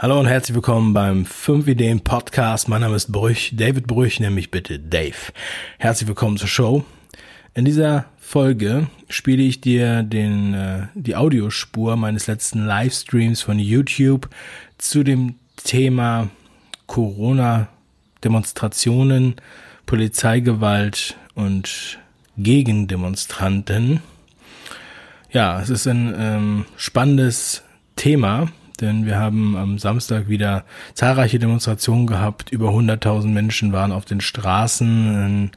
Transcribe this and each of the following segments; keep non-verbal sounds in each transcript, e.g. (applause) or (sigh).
Hallo und herzlich willkommen beim 5 Ideen Podcast. Mein Name ist Brüch, David Brüch, nämlich bitte Dave. Herzlich willkommen zur Show. In dieser Folge spiele ich dir den, äh, die Audiospur meines letzten Livestreams von YouTube zu dem Thema Corona-Demonstrationen, Polizeigewalt und Gegendemonstranten. Ja, es ist ein ähm, spannendes Thema denn wir haben am Samstag wieder zahlreiche Demonstrationen gehabt. Über 100.000 Menschen waren auf den Straßen in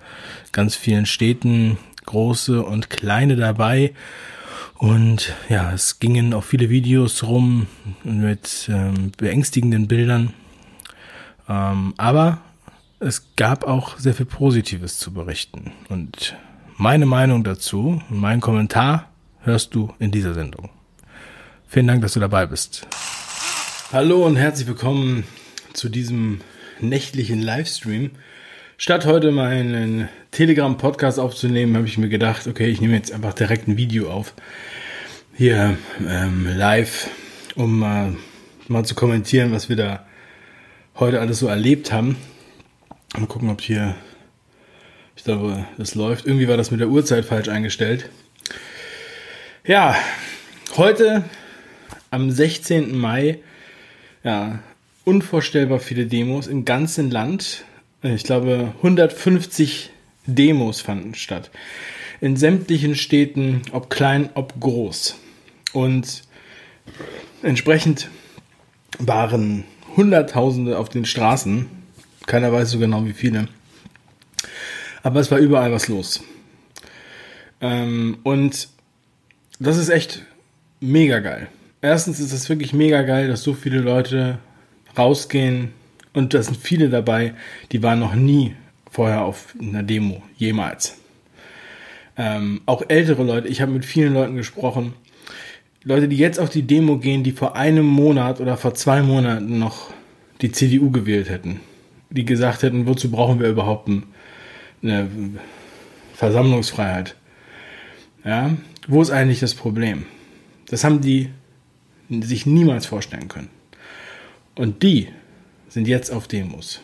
ganz vielen Städten, große und kleine dabei. Und ja, es gingen auch viele Videos rum mit ähm, beängstigenden Bildern. Ähm, aber es gab auch sehr viel Positives zu berichten. Und meine Meinung dazu, mein Kommentar hörst du in dieser Sendung. Vielen Dank, dass du dabei bist. Hallo und herzlich willkommen zu diesem nächtlichen Livestream. Statt heute meinen Telegram-Podcast aufzunehmen, habe ich mir gedacht, okay, ich nehme jetzt einfach direkt ein Video auf. Hier ähm, live, um mal, mal zu kommentieren, was wir da heute alles so erlebt haben. Mal gucken, ob hier, ich glaube, das läuft. Irgendwie war das mit der Uhrzeit falsch eingestellt. Ja, heute am 16. Mai, ja, unvorstellbar viele Demos im ganzen Land. Ich glaube, 150 Demos fanden statt. In sämtlichen Städten, ob klein, ob groß. Und entsprechend waren Hunderttausende auf den Straßen. Keiner weiß so genau wie viele. Aber es war überall was los. Ähm, und das ist echt mega geil erstens ist es wirklich mega geil, dass so viele Leute rausgehen und da sind viele dabei, die waren noch nie vorher auf einer Demo, jemals. Ähm, auch ältere Leute, ich habe mit vielen Leuten gesprochen, Leute, die jetzt auf die Demo gehen, die vor einem Monat oder vor zwei Monaten noch die CDU gewählt hätten, die gesagt hätten, wozu brauchen wir überhaupt eine Versammlungsfreiheit? Ja, wo ist eigentlich das Problem? Das haben die sich niemals vorstellen können. Und die sind jetzt auf Demos.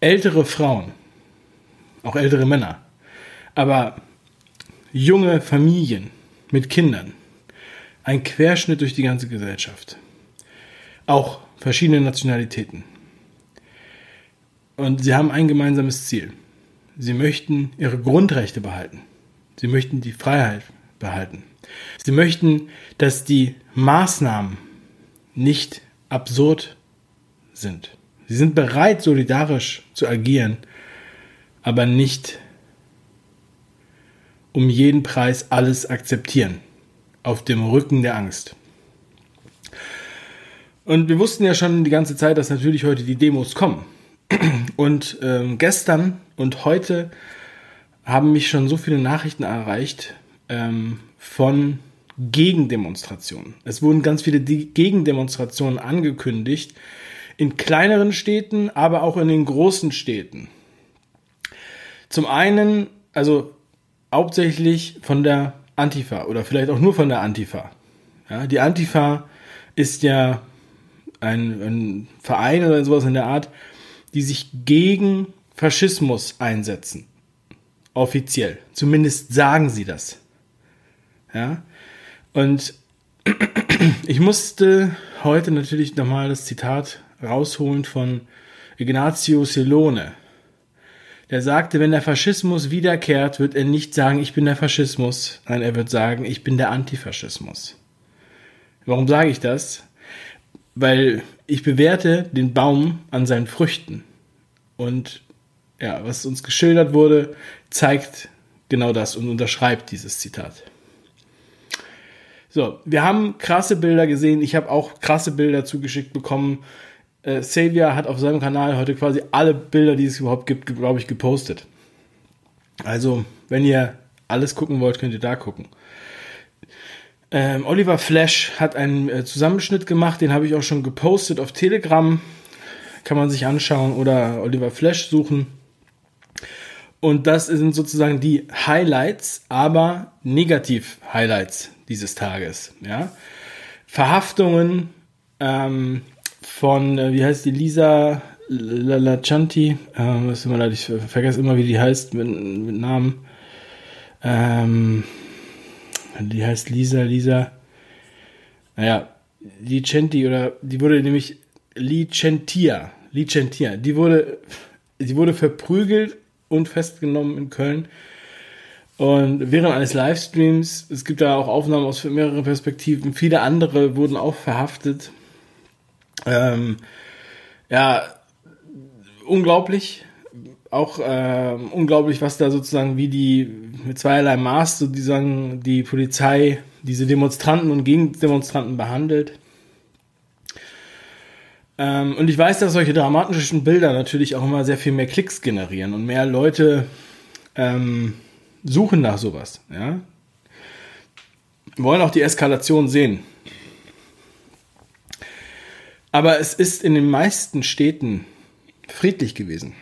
Ältere Frauen, auch ältere Männer, aber junge Familien mit Kindern, ein Querschnitt durch die ganze Gesellschaft, auch verschiedene Nationalitäten. Und sie haben ein gemeinsames Ziel. Sie möchten ihre Grundrechte behalten. Sie möchten die Freiheit behalten. Sie möchten, dass die Maßnahmen nicht absurd sind. Sie sind bereit, solidarisch zu agieren, aber nicht um jeden Preis alles akzeptieren, auf dem Rücken der Angst. Und wir wussten ja schon die ganze Zeit, dass natürlich heute die Demos kommen. Und ähm, gestern und heute haben mich schon so viele Nachrichten erreicht ähm, von Gegendemonstrationen. Es wurden ganz viele Gegendemonstrationen angekündigt, in kleineren Städten, aber auch in den großen Städten. Zum einen, also hauptsächlich von der Antifa oder vielleicht auch nur von der Antifa. Ja, die Antifa ist ja ein, ein Verein oder sowas in der Art, die sich gegen Faschismus einsetzen. Offiziell. Zumindest sagen sie das. Ja. Und (clears throat) ich musste heute natürlich nochmal das Zitat rausholen von Ignazio Silone. Der sagte, wenn der Faschismus wiederkehrt, wird er nicht sagen, ich bin der Faschismus, nein, er wird sagen, ich bin der Antifaschismus. Warum sage ich das? Weil ich bewerte den Baum an seinen Früchten. Und ja, was uns geschildert wurde, zeigt genau das und unterschreibt dieses Zitat. So, wir haben krasse Bilder gesehen. Ich habe auch krasse Bilder zugeschickt bekommen. Äh, Xavier hat auf seinem Kanal heute quasi alle Bilder, die es überhaupt gibt, glaube ich, gepostet. Also, wenn ihr alles gucken wollt, könnt ihr da gucken. Ähm, Oliver Flash hat einen äh, Zusammenschnitt gemacht, den habe ich auch schon gepostet auf Telegram. Kann man sich anschauen oder Oliver Flash suchen. Und das sind sozusagen die Highlights, aber Negativ-Highlights dieses Tages. Ja? Verhaftungen ähm, von, äh, wie heißt die, Lisa Lachanti, äh, was immer leid, ich vergesse immer, wie die heißt mit, mit Namen. Ähm, die heißt Lisa, Lisa. Naja, Licenti oder die wurde nämlich Licentia, Licentia, die wurde, die wurde verprügelt und festgenommen in Köln. Und während eines Livestreams, es gibt da auch Aufnahmen aus mehreren Perspektiven, viele andere wurden auch verhaftet. Ähm, ja, unglaublich. Auch äh, unglaublich, was da sozusagen wie die mit zweierlei Maß sozusagen die Polizei diese Demonstranten und Gegendemonstranten behandelt. Ähm, und ich weiß, dass solche dramatischen Bilder natürlich auch immer sehr viel mehr Klicks generieren und mehr Leute ähm, suchen nach sowas. Ja? Wollen auch die Eskalation sehen. Aber es ist in den meisten Städten friedlich gewesen.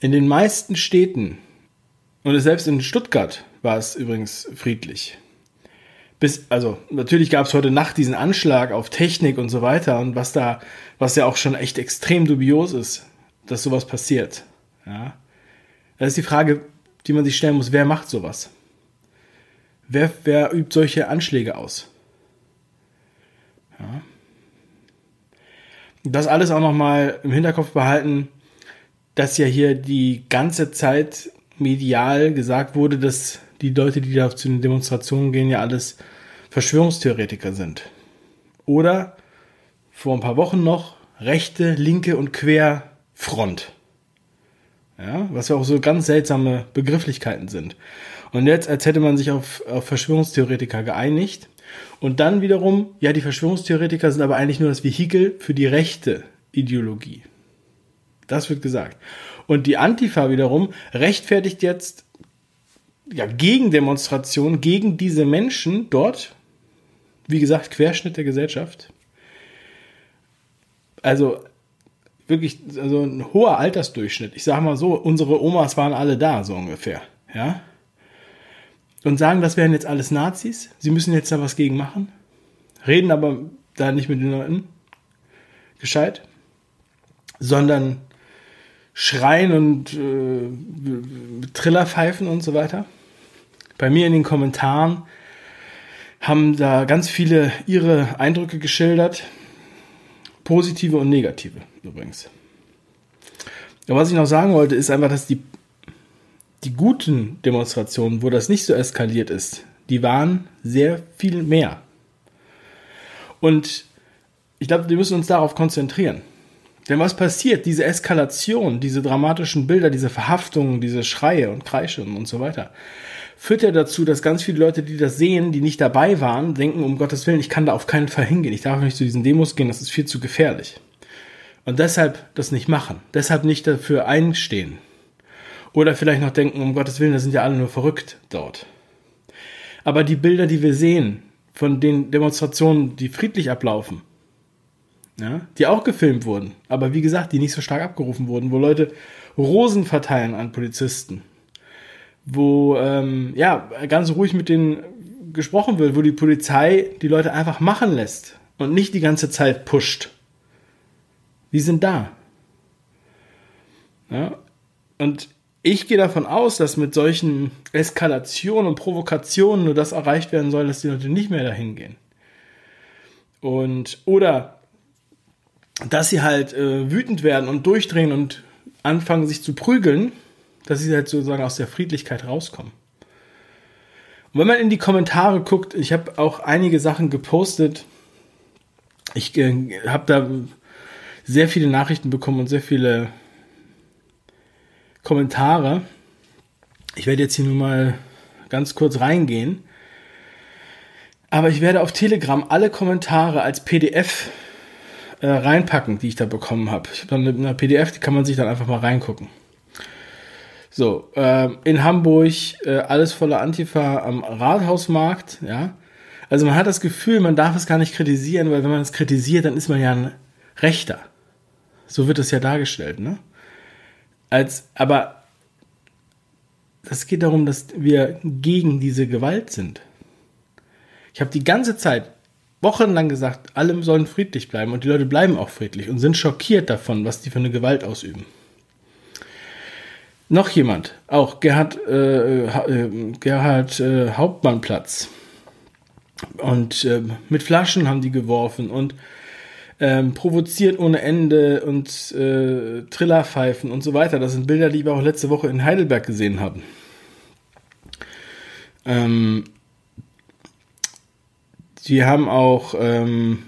In den meisten Städten, und selbst in Stuttgart war es übrigens friedlich. Bis, also natürlich gab es heute Nacht diesen Anschlag auf Technik und so weiter und was da, was ja auch schon echt extrem dubios ist, dass sowas passiert. Ja. Das ist die Frage, die man sich stellen muss, wer macht sowas? Wer, wer übt solche Anschläge aus? Ja das alles auch nochmal im Hinterkopf behalten, dass ja hier die ganze Zeit medial gesagt wurde, dass die Leute, die da zu den Demonstrationen gehen, ja alles Verschwörungstheoretiker sind. Oder vor ein paar Wochen noch rechte, linke und Querfront. Ja, was ja auch so ganz seltsame Begrifflichkeiten sind. Und jetzt, als hätte man sich auf, auf Verschwörungstheoretiker geeinigt, und dann wiederum, ja, die Verschwörungstheoretiker sind aber eigentlich nur das Vehikel für die rechte Ideologie. Das wird gesagt. Und die Antifa wiederum rechtfertigt jetzt ja, Gegendemonstrationen gegen diese Menschen dort. Wie gesagt, Querschnitt der Gesellschaft. Also wirklich, also ein hoher Altersdurchschnitt. Ich sage mal so, unsere Omas waren alle da, so ungefähr. Ja und sagen, das wären jetzt alles Nazis, sie müssen jetzt da was gegen machen, reden aber da nicht mit den Leuten gescheit, sondern schreien und äh, Triller pfeifen und so weiter. Bei mir in den Kommentaren haben da ganz viele ihre Eindrücke geschildert, positive und negative übrigens. Aber was ich noch sagen wollte, ist einfach, dass die die guten Demonstrationen, wo das nicht so eskaliert ist, die waren sehr viel mehr. Und ich glaube, wir müssen uns darauf konzentrieren. Denn was passiert? Diese Eskalation, diese dramatischen Bilder, diese Verhaftungen, diese Schreie und Kreische und so weiter, führt ja dazu, dass ganz viele Leute, die das sehen, die nicht dabei waren, denken, um Gottes Willen, ich kann da auf keinen Fall hingehen. Ich darf nicht zu diesen Demos gehen, das ist viel zu gefährlich. Und deshalb das nicht machen. Deshalb nicht dafür einstehen. Oder vielleicht noch denken, um Gottes Willen, das sind ja alle nur verrückt dort. Aber die Bilder, die wir sehen von den Demonstrationen, die friedlich ablaufen, ja, die auch gefilmt wurden, aber wie gesagt, die nicht so stark abgerufen wurden, wo Leute Rosen verteilen an Polizisten, wo ähm, ja ganz ruhig mit denen gesprochen wird, wo die Polizei die Leute einfach machen lässt und nicht die ganze Zeit pusht. Die sind da. Ja, und ich gehe davon aus, dass mit solchen Eskalationen und Provokationen nur das erreicht werden soll, dass die Leute nicht mehr dahin gehen. Und, oder, dass sie halt äh, wütend werden und durchdrehen und anfangen sich zu prügeln, dass sie halt sozusagen aus der Friedlichkeit rauskommen. Und wenn man in die Kommentare guckt, ich habe auch einige Sachen gepostet. Ich äh, habe da sehr viele Nachrichten bekommen und sehr viele Kommentare. Ich werde jetzt hier nur mal ganz kurz reingehen. Aber ich werde auf Telegram alle Kommentare als PDF äh, reinpacken, die ich da bekommen habe. Ich habe dann eine PDF, die kann man sich dann einfach mal reingucken. So, äh, in Hamburg äh, alles voller Antifa am Rathausmarkt, ja. Also man hat das Gefühl, man darf es gar nicht kritisieren, weil wenn man es kritisiert, dann ist man ja ein Rechter. So wird es ja dargestellt, ne? Als, aber es geht darum, dass wir gegen diese Gewalt sind. Ich habe die ganze Zeit wochenlang gesagt, alle sollen friedlich bleiben und die Leute bleiben auch friedlich und sind schockiert davon, was die für eine Gewalt ausüben. Noch jemand, auch Gerhard, äh, äh, Gerhard äh, Hauptmannplatz. Und äh, mit Flaschen haben die geworfen und ähm, provoziert ohne Ende und äh, Trillerpfeifen und so weiter. Das sind Bilder, die wir auch letzte Woche in Heidelberg gesehen haben. Ähm, die haben auch, ähm,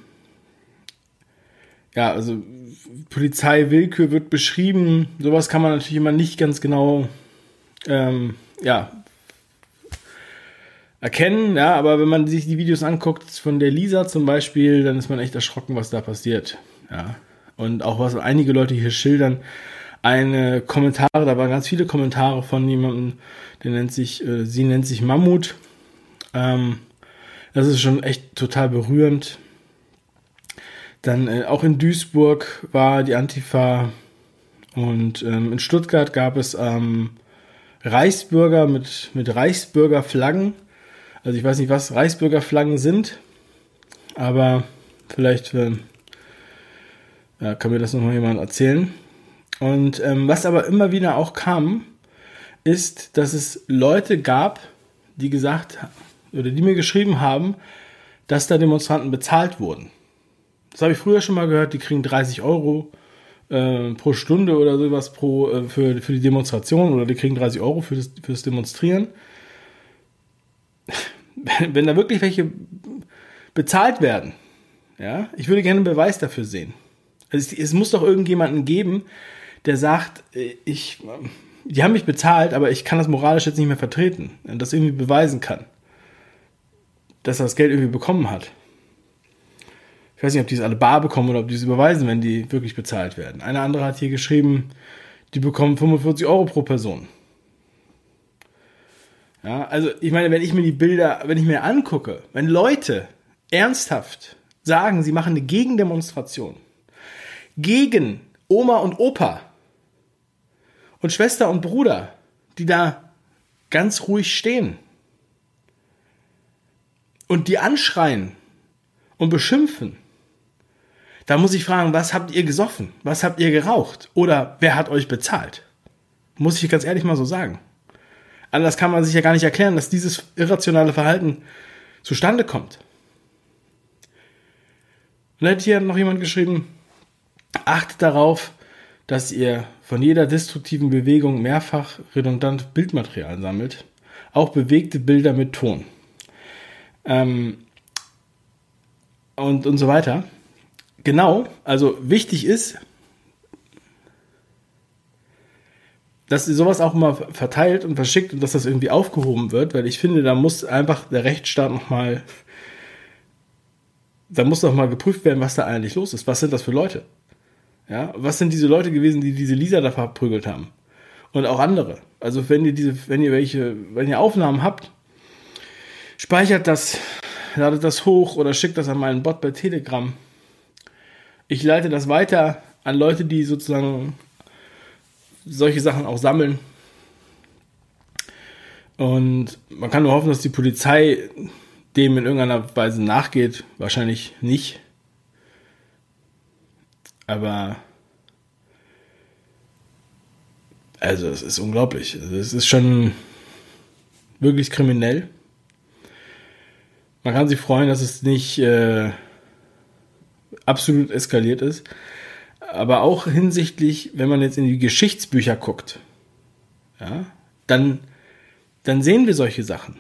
ja, also Polizeiwillkür wird beschrieben. Sowas kann man natürlich immer nicht ganz genau, ähm, ja, erkennen, ja, aber wenn man sich die Videos anguckt von der Lisa zum Beispiel, dann ist man echt erschrocken, was da passiert, ja. Und auch was einige Leute hier schildern, eine Kommentare, da waren ganz viele Kommentare von jemandem, der nennt sich, äh, sie nennt sich Mammut. Ähm, das ist schon echt total berührend. Dann äh, auch in Duisburg war die Antifa und ähm, in Stuttgart gab es ähm, Reichsbürger mit, mit Reichsbürgerflaggen. Also ich weiß nicht, was Reichsbürgerflaggen sind, aber vielleicht äh, ja, kann mir das nochmal jemand erzählen. Und ähm, was aber immer wieder auch kam, ist, dass es Leute gab, die gesagt oder die mir geschrieben haben, dass da Demonstranten bezahlt wurden. Das habe ich früher schon mal gehört, die kriegen 30 Euro äh, pro Stunde oder sowas pro, äh, für, für die Demonstration oder die kriegen 30 Euro für das, für das Demonstrieren. Wenn, (laughs) wenn da wirklich welche bezahlt werden, ja, ich würde gerne einen Beweis dafür sehen. Also es, es muss doch irgendjemanden geben, der sagt, äh, ich, die haben mich bezahlt, aber ich kann das moralisch jetzt nicht mehr vertreten und das irgendwie beweisen kann, dass er das Geld irgendwie bekommen hat. Ich weiß nicht, ob die es alle bar bekommen oder ob die es überweisen, wenn die wirklich bezahlt werden. Eine andere hat hier geschrieben, die bekommen 45 Euro pro Person. Ja, also ich meine, wenn ich mir die Bilder, wenn ich mir angucke, wenn Leute ernsthaft sagen, sie machen eine Gegendemonstration gegen Oma und Opa, und Schwester und Bruder, die da ganz ruhig stehen und die anschreien und beschimpfen. Da muss ich fragen, was habt ihr gesoffen? Was habt ihr geraucht? Oder wer hat euch bezahlt? Muss ich ganz ehrlich mal so sagen. Anders kann man sich ja gar nicht erklären, dass dieses irrationale Verhalten zustande kommt. Und dann hat hier noch jemand geschrieben, achtet darauf, dass ihr von jeder destruktiven Bewegung mehrfach redundant Bildmaterial sammelt, auch bewegte Bilder mit Ton. Ähm, und, und so weiter. Genau, also wichtig ist, dass sowas auch mal verteilt und verschickt und dass das irgendwie aufgehoben wird, weil ich finde, da muss einfach der Rechtsstaat nochmal, da muss noch mal geprüft werden, was da eigentlich los ist. Was sind das für Leute? Ja, was sind diese Leute gewesen, die diese Lisa da verprügelt haben? Und auch andere. Also wenn ihr diese, wenn ihr welche, wenn ihr Aufnahmen habt, speichert das, ladet das hoch oder schickt das an meinen Bot bei Telegram. Ich leite das weiter an Leute, die sozusagen solche Sachen auch sammeln. Und man kann nur hoffen, dass die Polizei dem in irgendeiner Weise nachgeht. Wahrscheinlich nicht. Aber also es ist unglaublich. Also es ist schon wirklich kriminell. Man kann sich freuen, dass es nicht äh, absolut eskaliert ist. Aber auch hinsichtlich, wenn man jetzt in die Geschichtsbücher guckt, ja, dann, dann sehen wir solche Sachen.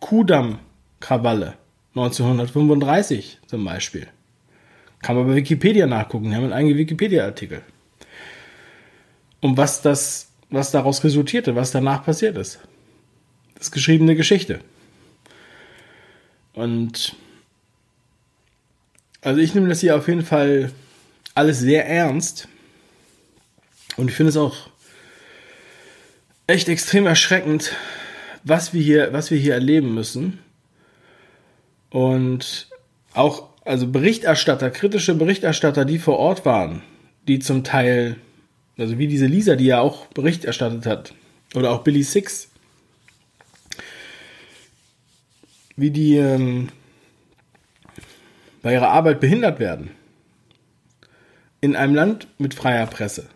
Kudamm-Krawalle 1935 zum Beispiel. Kann man bei Wikipedia nachgucken. Die haben einen eigenen Wikipedia-Artikel. Und was das, was daraus resultierte, was danach passiert ist. Das ist geschriebene Geschichte. Und also ich nehme das hier auf jeden Fall alles sehr ernst. Und ich finde es auch echt extrem erschreckend, was wir hier, was wir hier erleben müssen. Und auch also Berichterstatter, kritische Berichterstatter, die vor Ort waren, die zum Teil, also wie diese Lisa, die ja auch Bericht erstattet hat, oder auch Billy Six, wie die, ähm, bei ihrer Arbeit behindert werden. In einem Land mit freier Presse.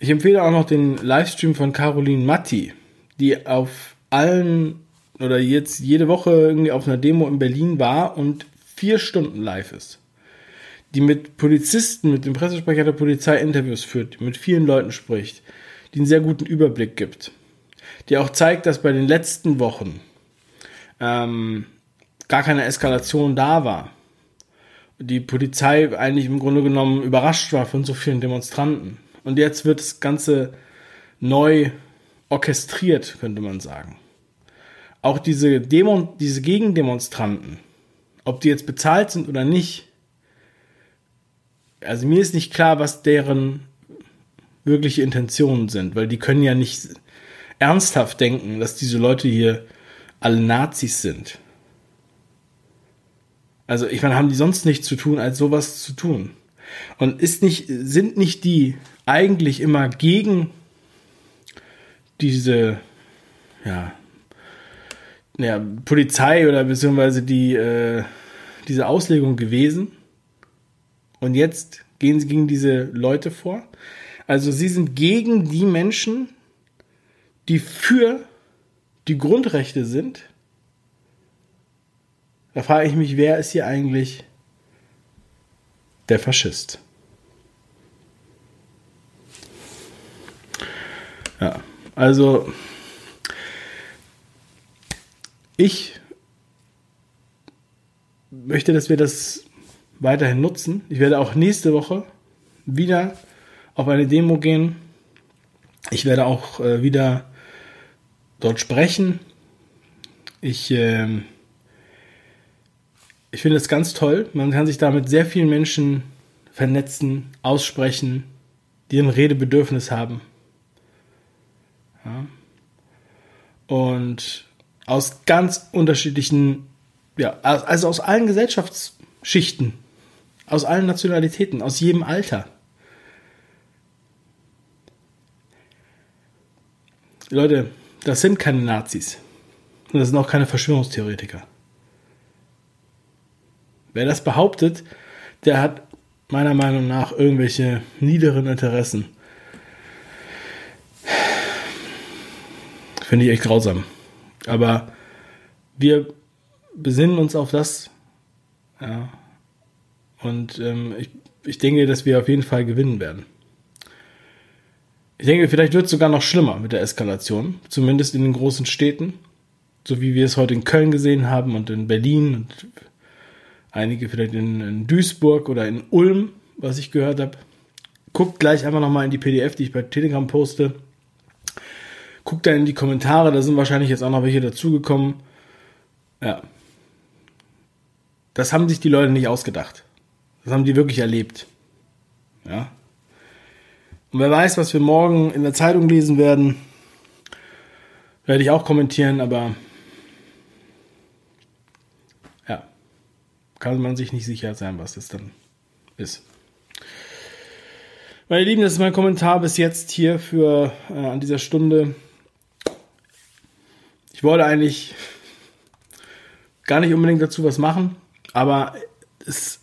Ich empfehle auch noch den Livestream von Caroline Matti, die auf allen oder jetzt jede Woche irgendwie auf einer Demo in Berlin war und vier Stunden live ist. Die mit Polizisten, mit dem Pressesprecher der Polizei Interviews führt, die mit vielen Leuten spricht, die einen sehr guten Überblick gibt. Die auch zeigt, dass bei den letzten Wochen ähm, gar keine Eskalation da war. Die Polizei eigentlich im Grunde genommen überrascht war von so vielen Demonstranten. Und jetzt wird das Ganze neu orchestriert, könnte man sagen. Auch diese Demo, diese Gegendemonstranten, ob die jetzt bezahlt sind oder nicht, also mir ist nicht klar, was deren wirkliche Intentionen sind, weil die können ja nicht ernsthaft denken, dass diese Leute hier alle Nazis sind. Also ich meine, haben die sonst nichts zu tun, als sowas zu tun? Und ist nicht, sind nicht die eigentlich immer gegen diese, ja, ja Polizei oder beziehungsweise die, äh, diese Auslegung gewesen? Und jetzt gehen sie gegen diese Leute vor? Also sie sind gegen die Menschen, die für die Grundrechte sind da frage ich mich, wer ist hier eigentlich der Faschist? Ja, also ich möchte, dass wir das weiterhin nutzen. Ich werde auch nächste Woche wieder auf eine Demo gehen. Ich werde auch äh, wieder dort sprechen. Ich äh, ich finde es ganz toll. Man kann sich da mit sehr vielen Menschen vernetzen, aussprechen, die ein Redebedürfnis haben. Ja. Und aus ganz unterschiedlichen, ja, also aus allen Gesellschaftsschichten, aus allen Nationalitäten, aus jedem Alter. Leute, das sind keine Nazis. Und das sind auch keine Verschwörungstheoretiker. Wer das behauptet, der hat meiner Meinung nach irgendwelche niederen Interessen. Finde ich echt grausam. Aber wir besinnen uns auf das. Ja. Und ähm, ich, ich denke, dass wir auf jeden Fall gewinnen werden. Ich denke, vielleicht wird es sogar noch schlimmer mit der Eskalation, zumindest in den großen Städten, so wie wir es heute in Köln gesehen haben und in Berlin und einige vielleicht in, in Duisburg oder in Ulm, was ich gehört habe. Guckt gleich einfach nochmal in die PDF, die ich bei Telegram poste. Guckt da in die Kommentare, da sind wahrscheinlich jetzt auch noch welche dazugekommen. Ja. Das haben sich die Leute nicht ausgedacht. Das haben die wirklich erlebt. Ja. Und wer weiß, was wir morgen in der Zeitung lesen werden, werde ich auch kommentieren, aber kann man sich nicht sicher sein, was das dann ist. Meine Lieben, das ist mein Kommentar bis jetzt hier für äh, an dieser Stunde. Ich wollte eigentlich gar nicht unbedingt dazu was machen, aber es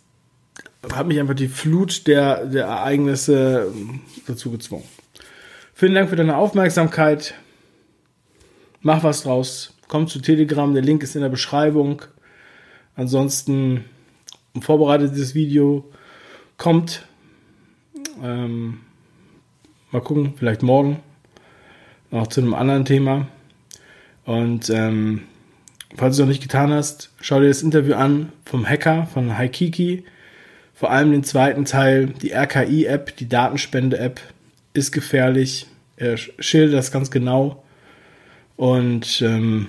hat mich einfach die Flut der, der Ereignisse ähm, dazu gezwungen. Vielen Dank für deine Aufmerksamkeit. Mach was draus. Komm zu Telegram, der Link ist in der Beschreibung. Ansonsten ein vorbereitetes Video kommt. Ähm, mal gucken, vielleicht morgen noch zu einem anderen Thema. Und ähm, falls du es noch nicht getan hast, schau dir das Interview an vom Hacker von Haikiki. Vor allem den zweiten Teil, die RKI-App, die Datenspende-App, ist gefährlich. Er schildert das ganz genau. Und ähm,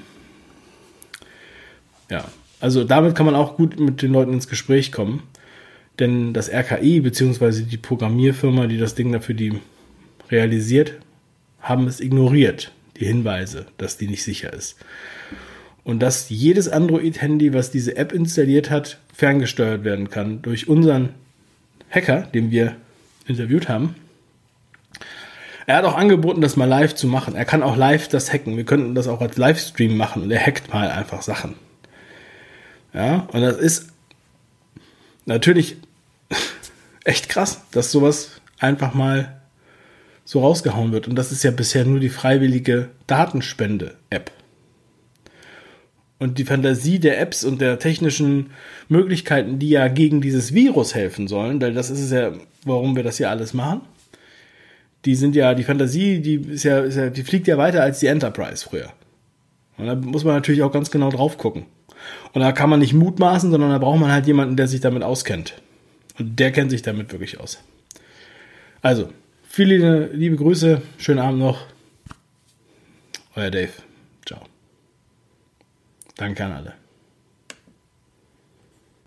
ja, also damit kann man auch gut mit den Leuten ins Gespräch kommen. Denn das RKI bzw. die Programmierfirma, die das Ding dafür die realisiert, haben es ignoriert, die Hinweise, dass die nicht sicher ist. Und dass jedes Android-Handy, was diese App installiert hat, ferngesteuert werden kann durch unseren Hacker, den wir interviewt haben. Er hat auch angeboten, das mal live zu machen. Er kann auch live das hacken. Wir könnten das auch als Livestream machen und er hackt mal einfach Sachen. Ja, und das ist natürlich (laughs) echt krass, dass sowas einfach mal so rausgehauen wird. Und das ist ja bisher nur die freiwillige Datenspende-App. Und die Fantasie der Apps und der technischen Möglichkeiten, die ja gegen dieses Virus helfen sollen, weil das ist es ja, warum wir das hier alles machen. Die sind ja, die Fantasie, die ist ja, ist ja, die fliegt ja weiter als die Enterprise früher. Und da muss man natürlich auch ganz genau drauf gucken. Und da kann man nicht mutmaßen, sondern da braucht man halt jemanden, der sich damit auskennt. Und der kennt sich damit wirklich aus. Also, viele liebe Grüße, schönen Abend noch. Euer Dave. Ciao. Danke an alle.